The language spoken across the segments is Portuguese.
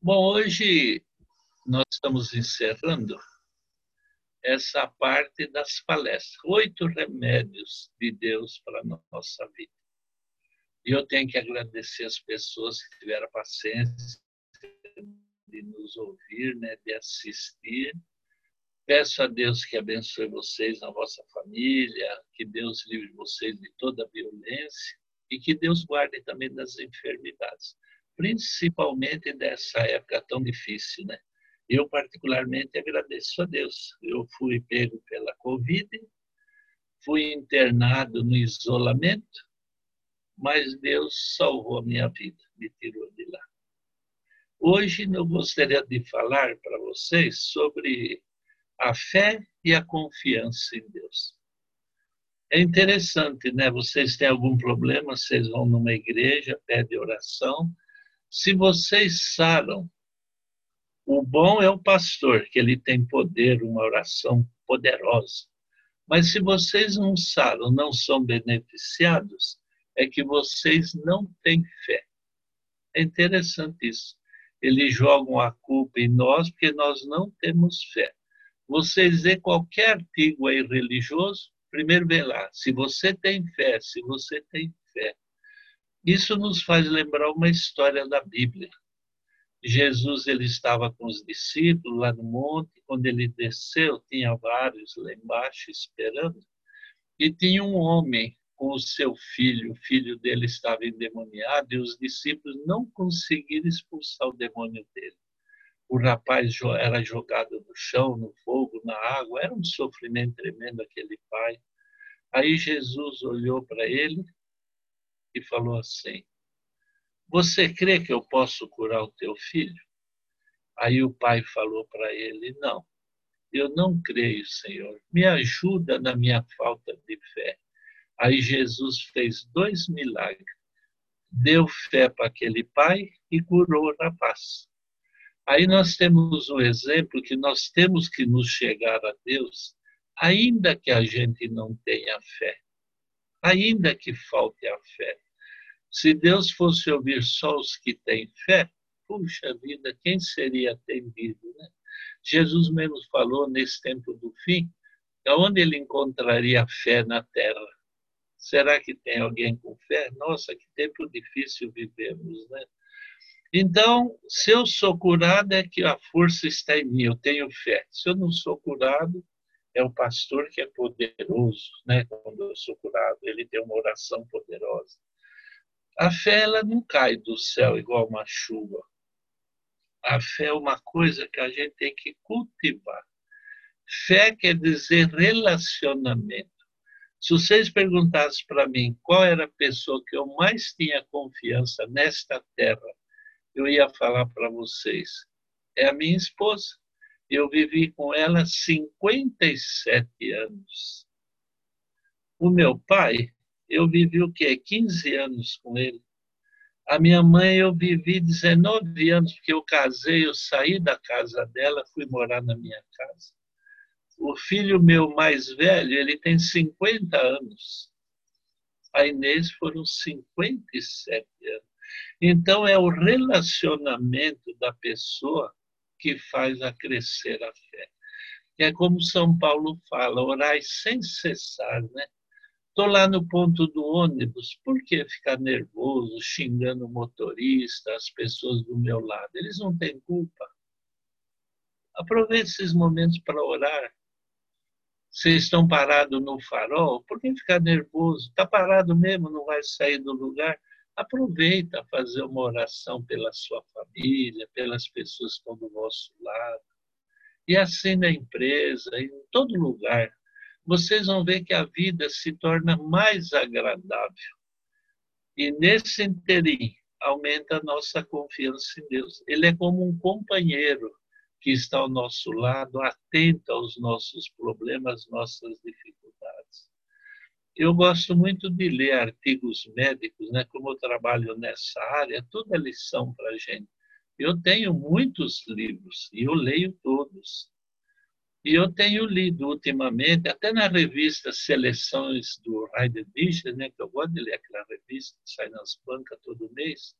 Bom, hoje nós estamos encerrando essa parte das palestras. Oito remédios de Deus para a nossa vida. E eu tenho que agradecer as pessoas que tiveram paciência de nos ouvir, né, de assistir. Peço a Deus que abençoe vocês na vossa família, que Deus livre vocês de toda violência e que Deus guarde também das enfermidades, principalmente dessa época tão difícil, né? Eu, particularmente, agradeço a Deus. Eu fui pego pela Covid, fui internado no isolamento, mas Deus salvou a minha vida, me tirou de lá. Hoje eu gostaria de falar para vocês sobre a fé e a confiança em Deus. É interessante, né? Vocês têm algum problema, vocês vão numa igreja, pedem oração. Se vocês saram o bom é o pastor, que ele tem poder, uma oração poderosa. Mas se vocês não sabem, não são beneficiados, é que vocês não têm fé. É interessante isso. Eles jogam a culpa em nós porque nós não temos fé. Vocês vê qualquer artigo aí religioso, primeiro vê lá, se você tem fé, se você tem fé. Isso nos faz lembrar uma história da Bíblia. Jesus ele estava com os discípulos lá no monte, quando ele desceu, tinha vários lá embaixo esperando, e tinha um homem com o seu filho, o filho dele estava endemoniado e os discípulos não conseguiram expulsar o demônio dele. O rapaz era jogado no chão, no fogo, na água, era um sofrimento tremendo aquele pai. Aí Jesus olhou para ele e falou assim: você crê que eu posso curar o teu filho? Aí o pai falou para ele: Não, eu não creio, Senhor. Me ajuda na minha falta de fé. Aí Jesus fez dois milagres. Deu fé para aquele pai e curou o rapaz. Aí nós temos o exemplo que nós temos que nos chegar a Deus, ainda que a gente não tenha fé, ainda que falte a fé. Se Deus fosse ouvir só os que têm fé, puxa vida, quem seria atendido? Né? Jesus mesmo falou nesse tempo do fim, onde ele encontraria fé na terra? Será que tem alguém com fé? Nossa, que tempo difícil vivemos, né? Então, se eu sou curado, é que a força está em mim, eu tenho fé. Se eu não sou curado, é o pastor que é poderoso, né? Quando eu sou curado, ele tem uma oração poderosa. A fé ela não cai do céu igual uma chuva. A fé é uma coisa que a gente tem que cultivar. Fé quer dizer relacionamento. Se vocês perguntassem para mim qual era a pessoa que eu mais tinha confiança nesta terra, eu ia falar para vocês: é a minha esposa. Eu vivi com ela 57 anos. O meu pai, eu vivi o quê? 15 anos com ele. A minha mãe eu vivi 19 anos, porque eu casei, eu saí da casa dela, fui morar na minha casa. O filho meu mais velho, ele tem 50 anos. A Inês foram 57 anos. Então, é o relacionamento da pessoa que faz a crescer a fé. É como São Paulo fala, orai sem cessar, né? Estou lá no ponto do ônibus, por que ficar nervoso, xingando o motorista, as pessoas do meu lado? Eles não têm culpa. Aproveite esses momentos para orar. Vocês estão parados no farol, por que ficar nervoso? Está parado mesmo, não vai sair do lugar? Aproveita fazer uma oração pela sua família, pelas pessoas que estão do vosso lado. E assim na empresa, em todo lugar vocês vão ver que a vida se torna mais agradável. E nesse interim, aumenta a nossa confiança em Deus. Ele é como um companheiro que está ao nosso lado, atento aos nossos problemas, nossas dificuldades. Eu gosto muito de ler artigos médicos, né? Como eu trabalho nessa área, tudo é lição para a gente. Eu tenho muitos livros e eu leio todos. E eu tenho lido ultimamente, até na revista Seleções do Heidelberg, né, que eu gosto de ler aquela revista que sai nas bancas todo mês,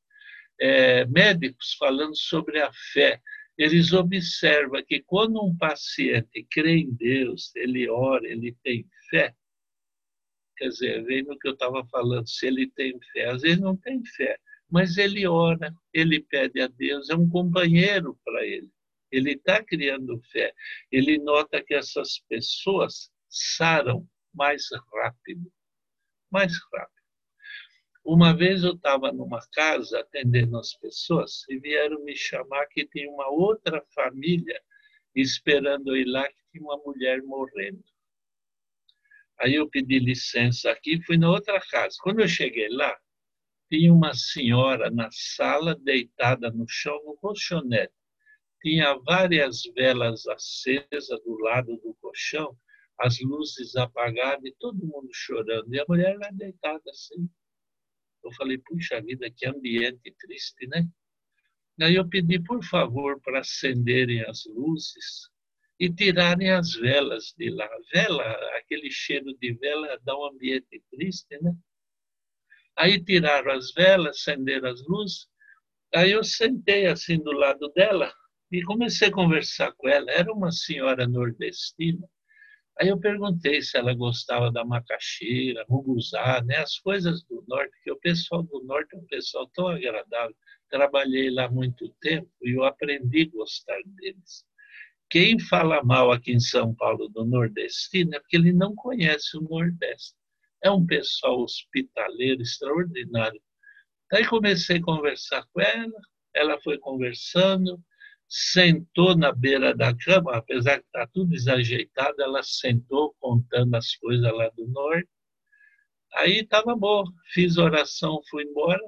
é, médicos falando sobre a fé. Eles observam que quando um paciente crê em Deus, ele ora, ele tem fé. Quer dizer, vem no que eu estava falando, se ele tem fé. Às vezes não tem fé, mas ele ora, ele pede a Deus, é um companheiro para ele. Ele está criando fé. Ele nota que essas pessoas saram mais rápido. Mais rápido. Uma vez eu estava numa casa atendendo as pessoas e vieram me chamar que tinha uma outra família esperando eu ir lá que tinha uma mulher morrendo. Aí eu pedi licença aqui fui na outra casa. Quando eu cheguei lá, tinha uma senhora na sala deitada no chão no colchonete. Tinha várias velas acesas do lado do colchão, as luzes apagadas e todo mundo chorando. E a mulher lá deitada assim. Eu falei, puxa vida, que ambiente triste, né? Aí eu pedi, por favor, para acenderem as luzes e tirarem as velas de lá. Vela, aquele cheiro de vela dá um ambiente triste, né? Aí tiraram as velas, acenderam as luzes. Aí eu sentei assim do lado dela e comecei a conversar com ela. Era uma senhora nordestina Aí eu perguntei se ela gostava da macaxeira, ruguzá, né? as coisas do norte, que o pessoal do norte é um pessoal tão agradável. Trabalhei lá muito tempo e eu aprendi a gostar deles. Quem fala mal aqui em São Paulo do nordestino é porque ele não conhece o Nordeste. É um pessoal hospitaleiro extraordinário. Aí comecei a conversar com ela, ela foi conversando, sentou na beira da cama, apesar que está tudo desajeitado, ela sentou contando as coisas lá do norte. Aí estava bom, fiz oração, fui embora.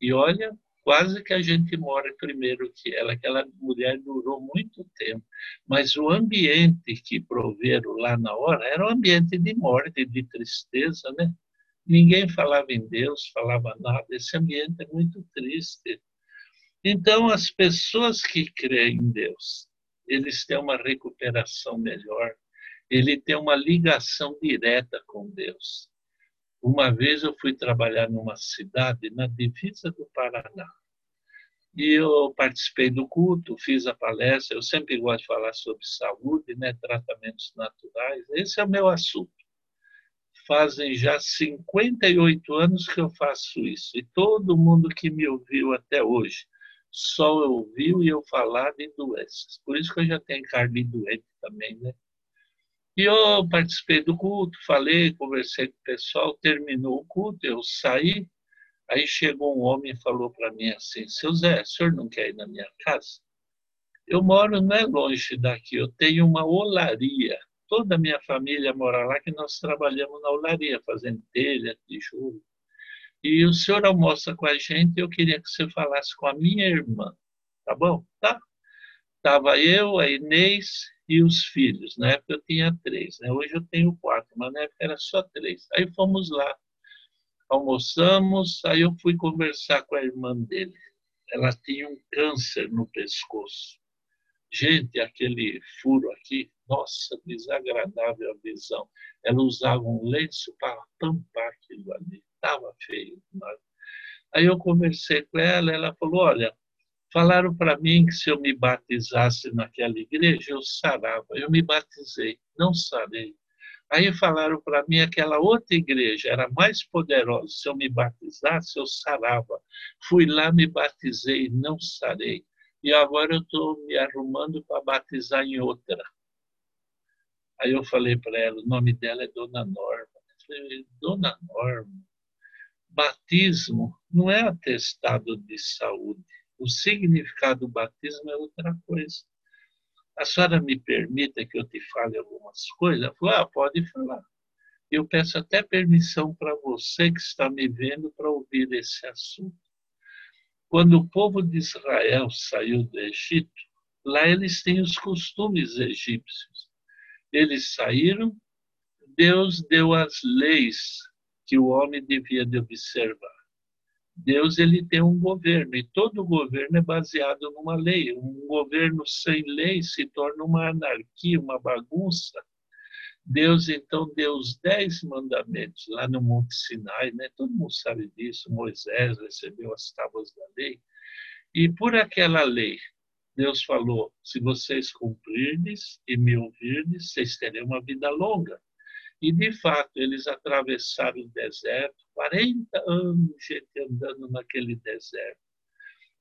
E olha, quase que a gente morre primeiro que ela. Aquela mulher durou muito tempo. Mas o ambiente que proveram lá na hora era um ambiente de morte, de tristeza, né? Ninguém falava em Deus, falava nada. Esse ambiente é muito triste. Então, as pessoas que creem em Deus, eles têm uma recuperação melhor, ele tem uma ligação direta com Deus. Uma vez eu fui trabalhar numa cidade na divisa do Paraná. E eu participei do culto, fiz a palestra. Eu sempre gosto de falar sobre saúde, né, tratamentos naturais. Esse é o meu assunto. Fazem já 58 anos que eu faço isso. E todo mundo que me ouviu até hoje só ouviu e eu falar de doenças. Por isso que eu já tenho carne doente também, né? E eu participei do culto, falei, conversei com o pessoal, terminou o culto, eu saí, aí chegou um homem e falou para mim assim, seu Zé, o senhor não quer ir na minha casa? Eu moro não é longe daqui, eu tenho uma olaria, toda a minha família mora lá, que nós trabalhamos na olaria, fazendo telha, tijolo. E o senhor almoça com a gente, eu queria que você falasse com a minha irmã, tá bom? Tá? Tava eu, a Inês e os filhos. Na época eu tinha três, né? Hoje eu tenho quatro, mas na época era só três. Aí fomos lá, almoçamos, aí eu fui conversar com a irmã dele. Ela tinha um câncer no pescoço. Gente, aquele furo aqui, nossa, desagradável a visão. Ela usava um lenço para tampar aquilo ali estava feio. Aí eu conversei com ela, ela falou: Olha, falaram para mim que se eu me batizasse naquela igreja, eu sarava. Eu me batizei, não sarei. Aí falaram para mim aquela outra igreja era mais poderosa. Se eu me batizasse, eu sarava. Fui lá, me batizei, não sarei. E agora eu estou me arrumando para batizar em outra. Aí eu falei para ela, o nome dela é Dona Norma. Eu falei, Dona Norma, batismo não é atestado de saúde. O significado do batismo é outra coisa. A senhora me permita que eu te fale algumas coisas? Ah, pode falar. Eu peço até permissão para você que está me vendo para ouvir esse assunto. Quando o povo de Israel saiu do Egito, lá eles têm os costumes egípcios. Eles saíram, Deus deu as leis que o homem devia de observar. Deus ele tem um governo e todo governo é baseado numa lei. Um governo sem lei se torna uma anarquia, uma bagunça. Deus então deu os dez mandamentos lá no Monte Sinai, né? Todo mundo sabe disso. Moisés recebeu as tábuas da lei e por aquela lei Deus falou: se vocês cumprirdes e me ouvirdes, vocês terão uma vida longa. E de fato eles atravessaram o deserto, 40 anos gente andando naquele deserto.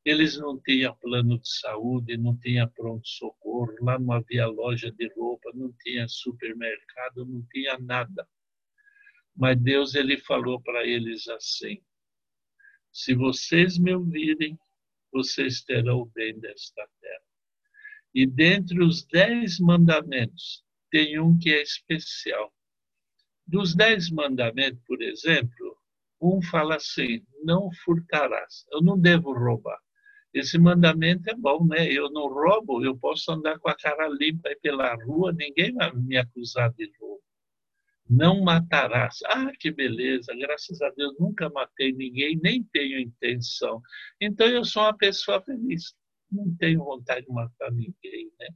Eles não tinham plano de saúde, não tinham pronto-socorro, lá não havia loja de roupa, não tinha supermercado, não tinha nada. Mas Deus ele falou para eles assim: se vocês me ouvirem, vocês terão o bem desta terra. E dentre os dez mandamentos, tem um que é especial. Dos dez mandamentos, por exemplo, um fala assim: não furtarás. Eu não devo roubar. Esse mandamento é bom, né? Eu não roubo, eu posso andar com a cara limpa aí pela rua, ninguém vai me acusar de roubo. Não matarás. Ah, que beleza, graças a Deus nunca matei ninguém, nem tenho intenção. Então eu sou uma pessoa feliz. Não tenho vontade de matar ninguém, né?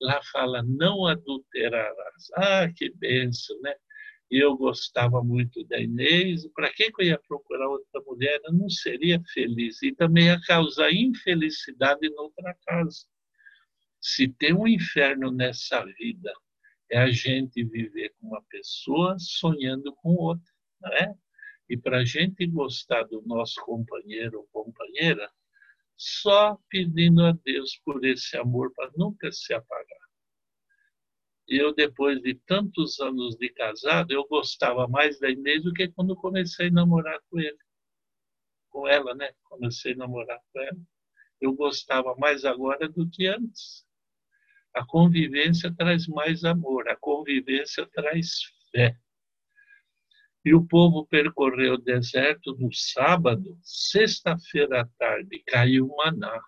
Lá fala, não adulterarás. Ah, que benção, né? Eu gostava muito da Inês, para que eu ia procurar outra mulher? Eu não seria feliz e também ia causar infelicidade em outra casa. Se tem um inferno nessa vida, é a gente viver com uma pessoa sonhando com outra, não é? E para a gente gostar do nosso companheiro ou companheira, só pedindo a Deus por esse amor para nunca se apagar eu, depois de tantos anos de casado, eu gostava mais da Inês do que quando comecei a namorar com ele. Com ela, né? Comecei a namorar com ela. Eu gostava mais agora do que antes. A convivência traz mais amor, a convivência traz fé. E o povo percorreu o deserto no sábado, sexta-feira à tarde, caiu maná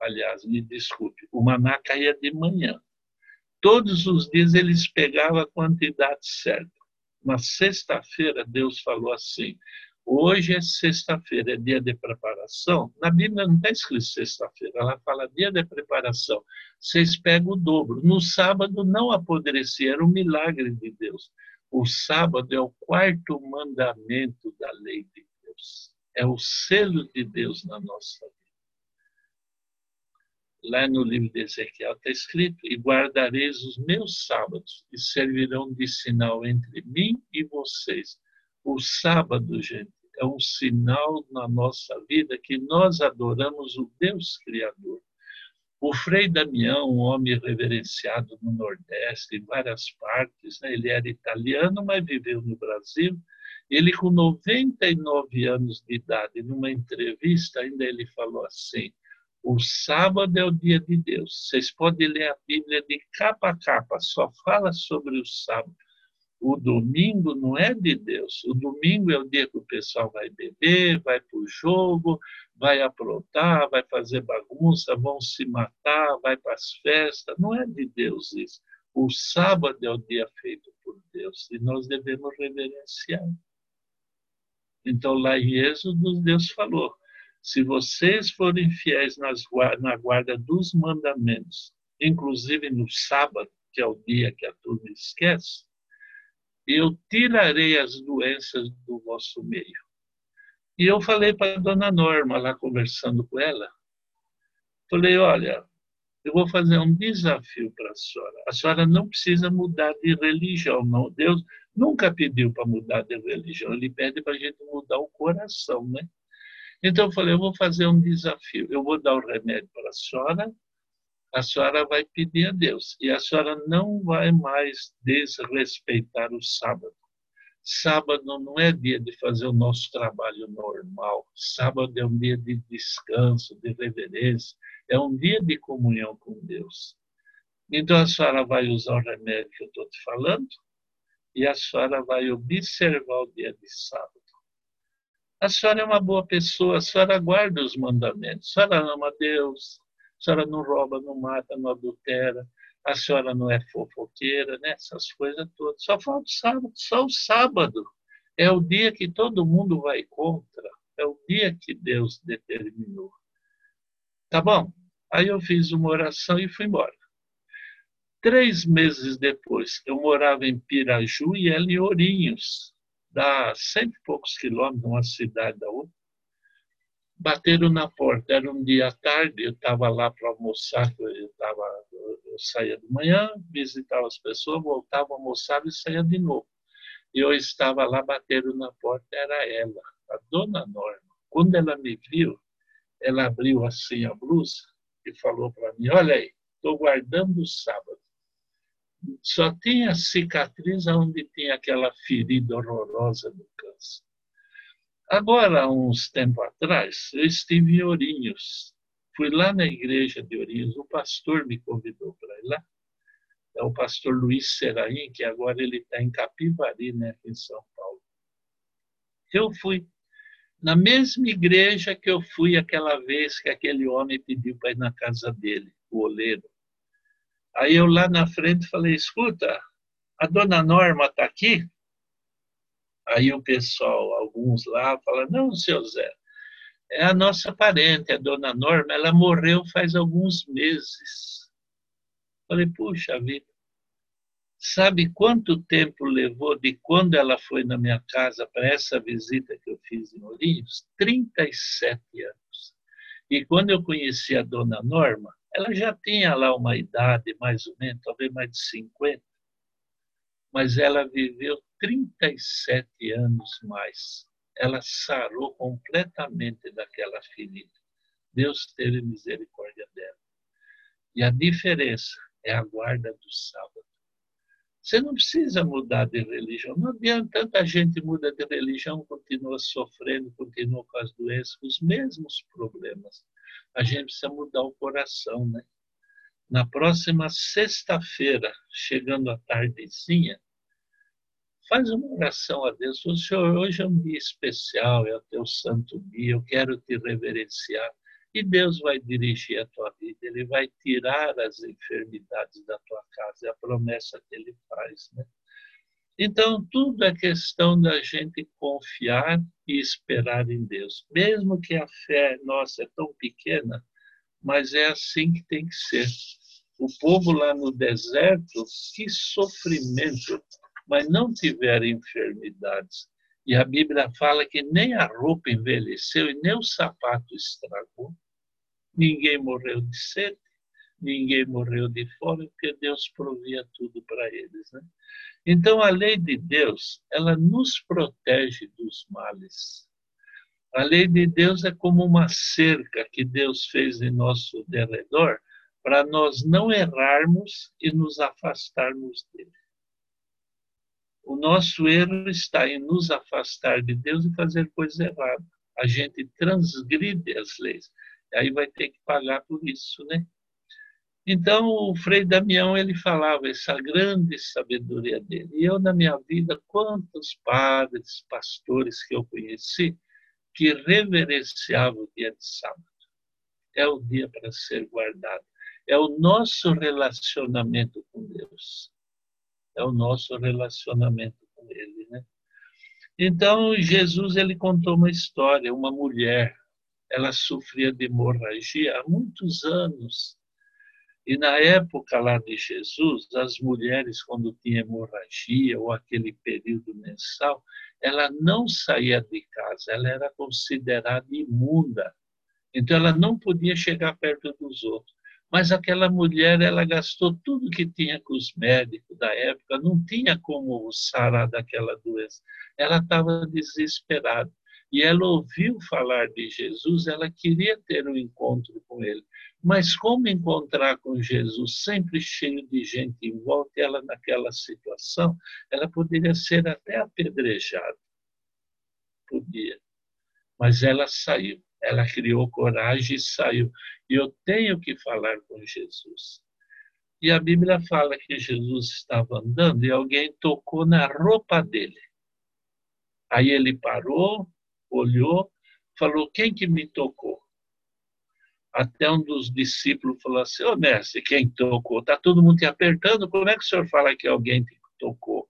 aliás, me desculpe, o maná caía de manhã. Todos os dias eles pegavam a quantidade certa. Na sexta-feira, Deus falou assim: hoje é sexta-feira, é dia de preparação. Na Bíblia não está escrito sexta-feira, ela fala dia de preparação. Vocês pegam o dobro. No sábado não apodrecia, era um milagre de Deus. O sábado é o quarto mandamento da lei de Deus. É o selo de Deus na nossa lá no livro de Ezequiel está escrito: E guardareis os meus sábados, e servirão de sinal entre mim e vocês. O sábado, gente, é um sinal na nossa vida que nós adoramos o Deus Criador. O Frei Damião, um homem reverenciado no Nordeste, em várias partes, né? ele era italiano, mas viveu no Brasil. Ele, com 99 anos de idade, numa entrevista, ainda ele falou assim: o sábado é o dia de Deus. Vocês podem ler a Bíblia de capa a capa, só fala sobre o sábado. O domingo não é de Deus. O domingo é o dia que o pessoal vai beber, vai para o jogo, vai aprontar, vai fazer bagunça, vão se matar, vai para as festas. Não é de Deus isso. O sábado é o dia feito por Deus e nós devemos reverenciar. Então, lá em Êxodo, Deus falou: se vocês forem fiéis nas, na guarda dos mandamentos, inclusive no sábado, que é o dia que a turma esquece, eu tirarei as doenças do vosso meio. E eu falei para a dona Norma, lá conversando com ela, falei, olha, eu vou fazer um desafio para a senhora. A senhora não precisa mudar de religião, não. Deus nunca pediu para mudar de religião, ele pede para a gente mudar o coração, né? Então eu falei, eu vou fazer um desafio. Eu vou dar o remédio para a senhora, a senhora vai pedir a Deus. E a senhora não vai mais desrespeitar o sábado. Sábado não é dia de fazer o nosso trabalho normal. Sábado é um dia de descanso, de reverência. É um dia de comunhão com Deus. Então a senhora vai usar o remédio que eu estou te falando e a senhora vai observar o dia de sábado. A senhora é uma boa pessoa, a senhora guarda os mandamentos, a senhora ama Deus, a senhora não rouba, não mata, não adultera, a senhora não é fofoqueira, né? essas coisas todas. Só falta o sábado, só o sábado. É o dia que todo mundo vai contra, é o dia que Deus determinou. Tá bom? Aí eu fiz uma oração e fui embora. Três meses depois, eu morava em Piraju e ela em Ourinhos, dá cento e poucos quilômetros, uma cidade da outra. Bateram na porta, era um dia à tarde, eu estava lá para almoçar, eu, tava, eu saía de manhã, visitava as pessoas, voltava, almoçava e saía de novo. E eu estava lá, bateram na porta, era ela, a dona Norma. Quando ela me viu, ela abriu assim a blusa e falou para mim: Olha aí, estou guardando o sábado. Só tinha cicatriz onde tinha aquela ferida horrorosa do câncer. Agora, uns tempos atrás, eu estive em Ourinhos. Fui lá na igreja de Ourinhos, o pastor me convidou para ir lá. É o pastor Luiz Seraim, que agora ele está em Capivari, né, em São Paulo. Eu fui na mesma igreja que eu fui aquela vez que aquele homem pediu para ir na casa dele, o oleiro. Aí eu lá na frente falei: escuta, a dona Norma está aqui? Aí o pessoal, alguns lá, falam: não, seu Zé, é a nossa parente, a dona Norma, ela morreu faz alguns meses. Falei: puxa vida. Sabe quanto tempo levou de quando ela foi na minha casa para essa visita que eu fiz em Ourinhos? 37 anos. E quando eu conheci a dona Norma, ela já tinha lá uma idade, mais ou menos, talvez mais de 50, mas ela viveu 37 anos mais. Ela sarou completamente daquela ferida. Deus teve misericórdia dela. E a diferença é a guarda do sábado. Você não precisa mudar de religião. Não adianta, tanta gente muda de religião, continua sofrendo, continua com as doenças, os mesmos problemas. A gente precisa mudar o coração, né? Na próxima sexta-feira, chegando à tardezinha, faz uma oração a Deus. O Senhor, hoje é um dia especial, é o teu santo dia, eu quero te reverenciar. E Deus vai dirigir a tua vida, Ele vai tirar as enfermidades da tua casa, é a promessa que Ele faz. Né? Então, tudo é questão da gente confiar e esperar em Deus. Mesmo que a fé nossa é tão pequena, mas é assim que tem que ser. O povo lá no deserto, que sofrimento, mas não tiveram enfermidades. E a Bíblia fala que nem a roupa envelheceu e nem o sapato estragou. Ninguém morreu de sede, ninguém morreu de fome, porque Deus provia tudo para eles. Né? Então, a lei de Deus, ela nos protege dos males. A lei de Deus é como uma cerca que Deus fez em nosso derredor para nós não errarmos e nos afastarmos dele. O nosso erro está em nos afastar de Deus e fazer coisa errada. A gente transgride as leis. Aí vai ter que pagar por isso, né? Então, o Frei Damião, ele falava essa grande sabedoria dele. E eu, na minha vida, quantos padres, pastores que eu conheci, que reverenciavam o dia de sábado. É o dia para ser guardado. É o nosso relacionamento com Deus é o nosso relacionamento com Ele, né? Então Jesus ele contou uma história, uma mulher, ela sofria de hemorragia há muitos anos. E na época lá de Jesus, as mulheres quando tinha hemorragia ou aquele período mensal, ela não saía de casa, ela era considerada imunda. Então ela não podia chegar perto dos outros. Mas aquela mulher, ela gastou tudo que tinha com os médicos da época, não tinha como sarar daquela doença. Ela estava desesperada. E ela ouviu falar de Jesus, ela queria ter um encontro com ele. Mas como encontrar com Jesus sempre cheio de gente em volta, ela naquela situação, ela poderia ser até apedrejada. Podia. Mas ela saiu. Ela criou coragem e saiu. E eu tenho que falar com Jesus. E a Bíblia fala que Jesus estava andando e alguém tocou na roupa dele. Aí ele parou, olhou, falou: Quem que me tocou? Até um dos discípulos falou assim: Ô oh, mestre, quem tocou? Está todo mundo te apertando, como é que o senhor fala que alguém te tocou?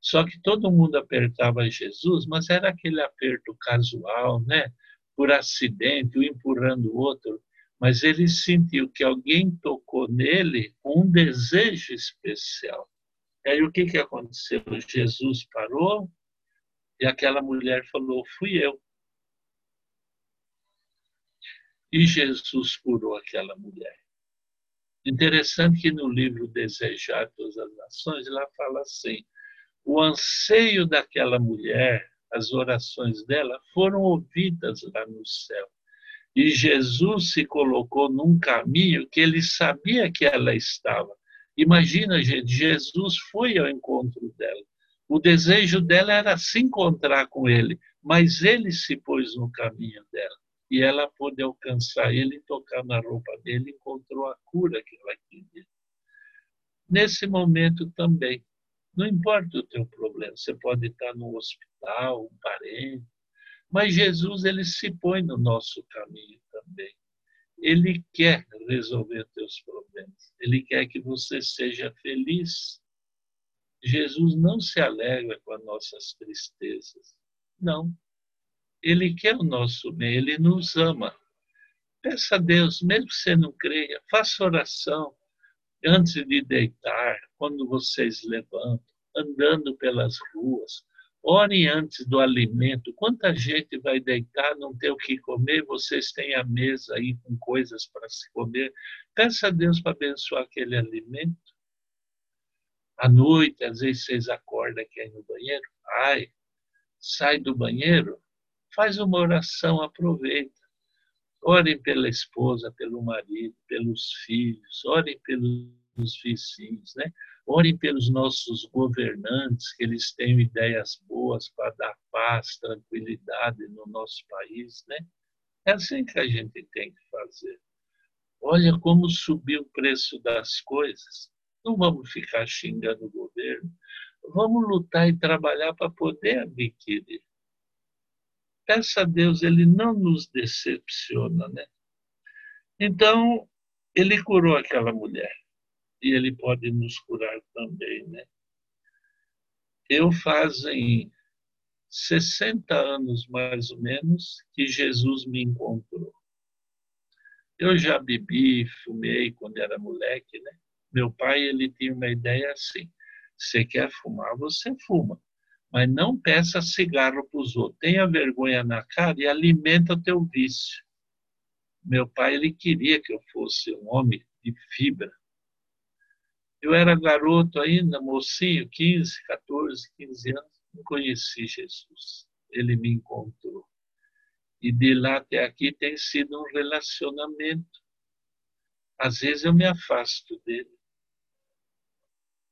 Só que todo mundo apertava Jesus, mas era aquele aperto casual, né? por acidente, um empurrando o outro. mas ele sentiu que alguém tocou nele um desejo especial. E aí o que, que aconteceu? Jesus parou e aquela mulher falou: Fui eu. E Jesus curou aquela mulher. Interessante que no livro Desejar Todas as Nações, ela fala assim: o anseio daquela mulher, as orações dela foram ouvidas lá no céu. E Jesus se colocou num caminho que ele sabia que ela estava. Imagina, gente, Jesus foi ao encontro dela. O desejo dela era se encontrar com ele, mas ele se pôs no caminho dela. E ela pôde alcançar ele, tocar na roupa dele, encontrou a cura que ela queria. Nesse momento também, não importa o teu problema, você pode estar no hospital, um parente, mas Jesus ele se põe no nosso caminho também. Ele quer resolver teus problemas. Ele quer que você seja feliz. Jesus não se alegra com as nossas tristezas. Não. Ele quer o nosso bem, ele nos ama. Peça a Deus, mesmo que você não creia, faça oração antes de deitar, quando vocês levantam, andando pelas ruas, Ore antes do alimento. Quanta gente vai deitar, não ter o que comer, vocês têm a mesa aí com coisas para se comer. Peça a Deus para abençoar aquele alimento. À noite, às vezes vocês acordam aqui no banheiro, ai, sai do banheiro, faz uma oração, aproveita. Orem pela esposa, pelo marido, pelos filhos, orem pelos vizinhos, né? Orem pelos nossos governantes, que eles tenham ideias boas para dar paz, tranquilidade no nosso país, né? É assim que a gente tem que fazer. Olha como subiu o preço das coisas. Não vamos ficar xingando o governo. Vamos lutar e trabalhar para poder adquirir. Peça a Deus, Ele não nos decepciona, né? Então, ele curou aquela mulher e ele pode nos curar também, né? Eu fazem 60 anos mais ou menos que Jesus me encontrou. Eu já bebi, fumei quando era moleque, né? Meu pai ele tinha uma ideia assim: você quer fumar, você fuma, mas não peça cigarro para os outros. Tenha vergonha na cara e alimenta o teu vício. Meu pai ele queria que eu fosse um homem de fibra, eu era garoto ainda, mocinho, 15, 14, 15 anos, não conheci Jesus. Ele me encontrou. E de lá até aqui tem sido um relacionamento. Às vezes eu me afasto dele.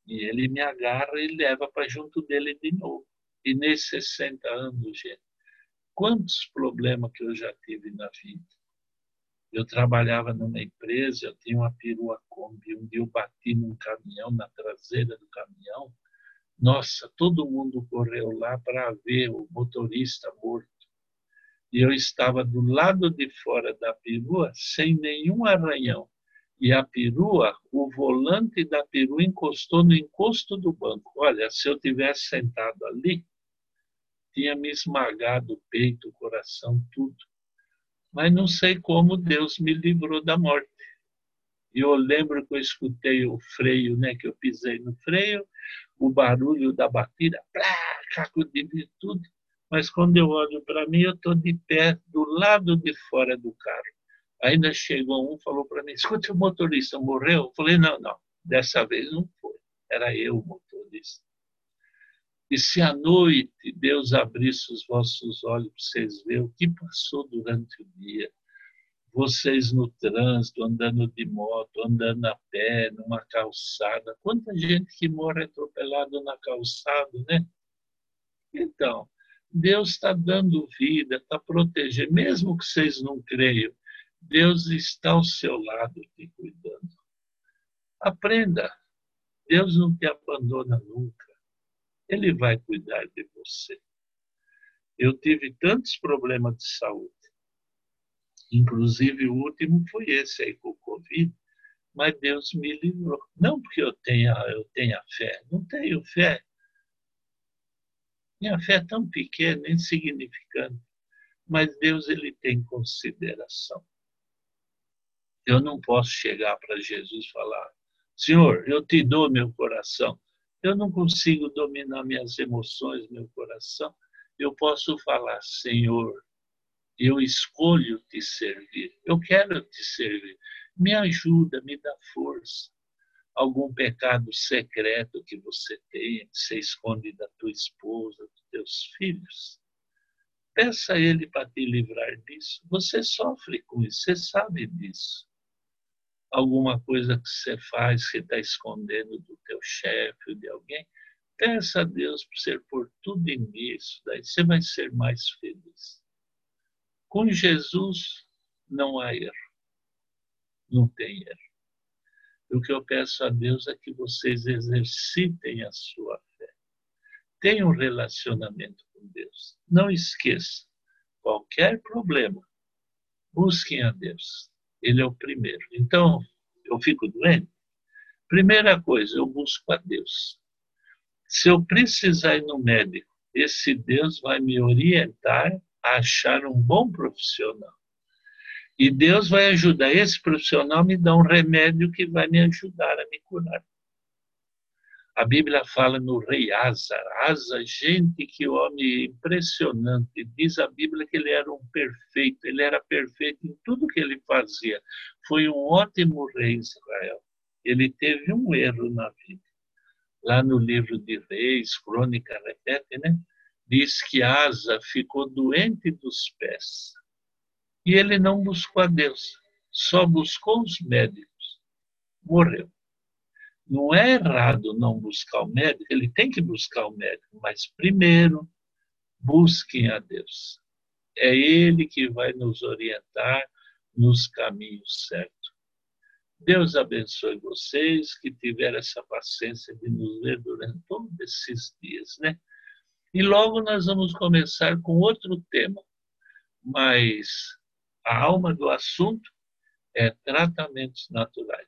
E ele me agarra e leva para junto dele de novo. E nesses 60 anos, gente, quantos problemas que eu já tive na vida. Eu trabalhava numa empresa, eu tinha uma perua Kombi. Um dia eu bati num caminhão, na traseira do caminhão. Nossa, todo mundo correu lá para ver o motorista morto. E eu estava do lado de fora da perua, sem nenhum arranhão. E a perua, o volante da perua encostou no encosto do banco. Olha, se eu tivesse sentado ali, tinha me esmagado o peito, o coração, tudo mas não sei como Deus me livrou da morte. E eu lembro que eu escutei o freio, né, que eu pisei no freio, o barulho da batida, plá, de tudo. Mas quando eu olho para mim, eu estou de pé do lado de fora do carro. Ainda chegou um falou para mim: escute, o motorista morreu? Eu falei: não, não, dessa vez não foi. Era eu o motorista. E se à noite Deus abrisse os vossos olhos para vocês verem o que passou durante o dia, vocês no trânsito, andando de moto, andando a pé, numa calçada, quanta gente que morre atropelado na calçada, né? Então, Deus está dando vida, está protegendo, mesmo que vocês não creiam, Deus está ao seu lado te cuidando. Aprenda, Deus não te abandona nunca. Ele vai cuidar de você. Eu tive tantos problemas de saúde. Inclusive, o último foi esse aí com o Covid, mas Deus me livrou. Não porque eu tenha, eu tenha fé, não tenho fé. Minha fé é tão pequena, insignificante, mas Deus ele tem consideração. Eu não posso chegar para Jesus e falar: Senhor, eu te dou meu coração. Eu não consigo dominar minhas emoções, meu coração. Eu posso falar: Senhor, eu escolho te servir. Eu quero te servir. Me ajuda, me dá força. Algum pecado secreto que você tenha, que você esconde da tua esposa, dos teus filhos. Peça a Ele para te livrar disso. Você sofre com isso, você sabe disso alguma coisa que você faz que está escondendo do teu chefe de alguém, peça a Deus para você pôr tudo nisso, daí você vai ser mais feliz. Com Jesus não há erro, não tem erro. O que eu peço a Deus é que vocês exercitem a sua fé. Tenham um relacionamento com Deus. Não esqueça, qualquer problema, busquem a Deus ele é o primeiro. Então, eu fico doente. Primeira coisa, eu busco a Deus. Se eu precisar ir no médico, esse Deus vai me orientar a achar um bom profissional. E Deus vai ajudar esse profissional a me dar um remédio que vai me ajudar a me curar. A Bíblia fala no rei Asa. Asa, gente, que homem impressionante. Diz a Bíblia que ele era um perfeito, ele era perfeito em tudo que ele fazia. Foi um ótimo rei Israel. Ele teve um erro na vida. Lá no livro de Reis, Crônica repete, né? Diz que Asa ficou doente dos pés. E ele não buscou a Deus, só buscou os médicos. Morreu. Não é errado não buscar o médico, ele tem que buscar o médico, mas primeiro busquem a Deus. É Ele que vai nos orientar nos caminhos certos. Deus abençoe vocês que tiveram essa paciência de nos ver durante todos esses dias, né? E logo nós vamos começar com outro tema, mas a alma do assunto é tratamentos naturais.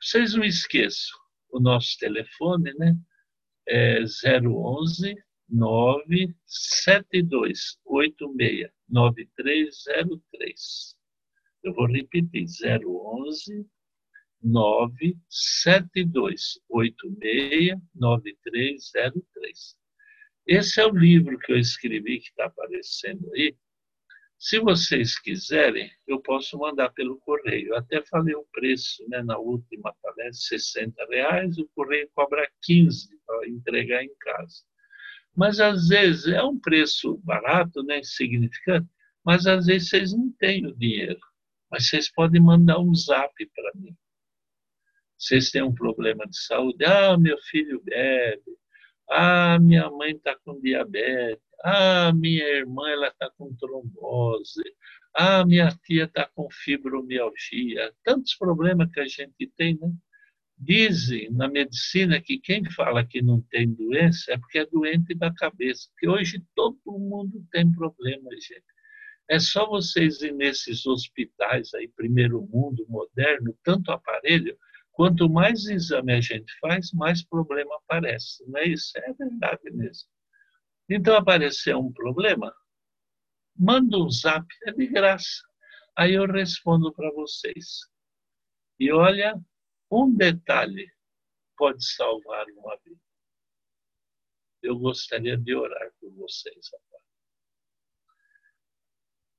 Vocês não esqueçam, o nosso telefone, né? É 011 972 86 9303. Eu vou repetir, 011 972 86 9303. Esse é o livro que eu escrevi que está aparecendo aí, se vocês quiserem, eu posso mandar pelo correio. Até falei o preço né, na última palestra, 60 reais, o correio cobra 15 para entregar em casa. Mas às vezes é um preço barato, né, significante, mas às vezes vocês não têm o dinheiro. Mas vocês podem mandar um zap para mim. Vocês têm um problema de saúde, ah, meu filho bebe, ah, minha mãe está com diabetes, ah, minha irmã ela está com trombose. Ah, minha tia está com fibromialgia. Tantos problemas que a gente tem, né? Dizem na medicina que quem fala que não tem doença é porque é doente da cabeça. Porque hoje todo mundo tem problema, gente. É só vocês ir nesses hospitais aí, primeiro mundo, moderno, tanto aparelho, quanto mais exame a gente faz, mais problema aparece. Não é isso? É verdade mesmo. Então apareceu um problema, manda um zap, é de graça. Aí eu respondo para vocês. E olha, um detalhe pode salvar uma vida. Eu gostaria de orar por vocês agora.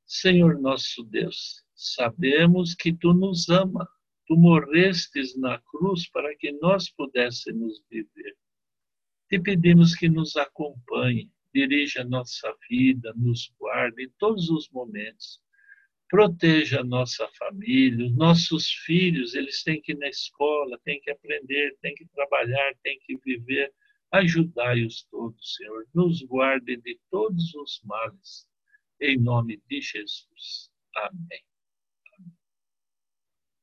Senhor nosso Deus, sabemos que tu nos ama. Tu morrestes na cruz para que nós pudéssemos viver. Te pedimos que nos acompanhe, dirija a nossa vida, nos guarde em todos os momentos. Proteja a nossa família, os nossos filhos, eles têm que ir na escola, têm que aprender, têm que trabalhar, têm que viver. Ajudai-os todos, Senhor. Nos guarde de todos os males. Em nome de Jesus. Amém.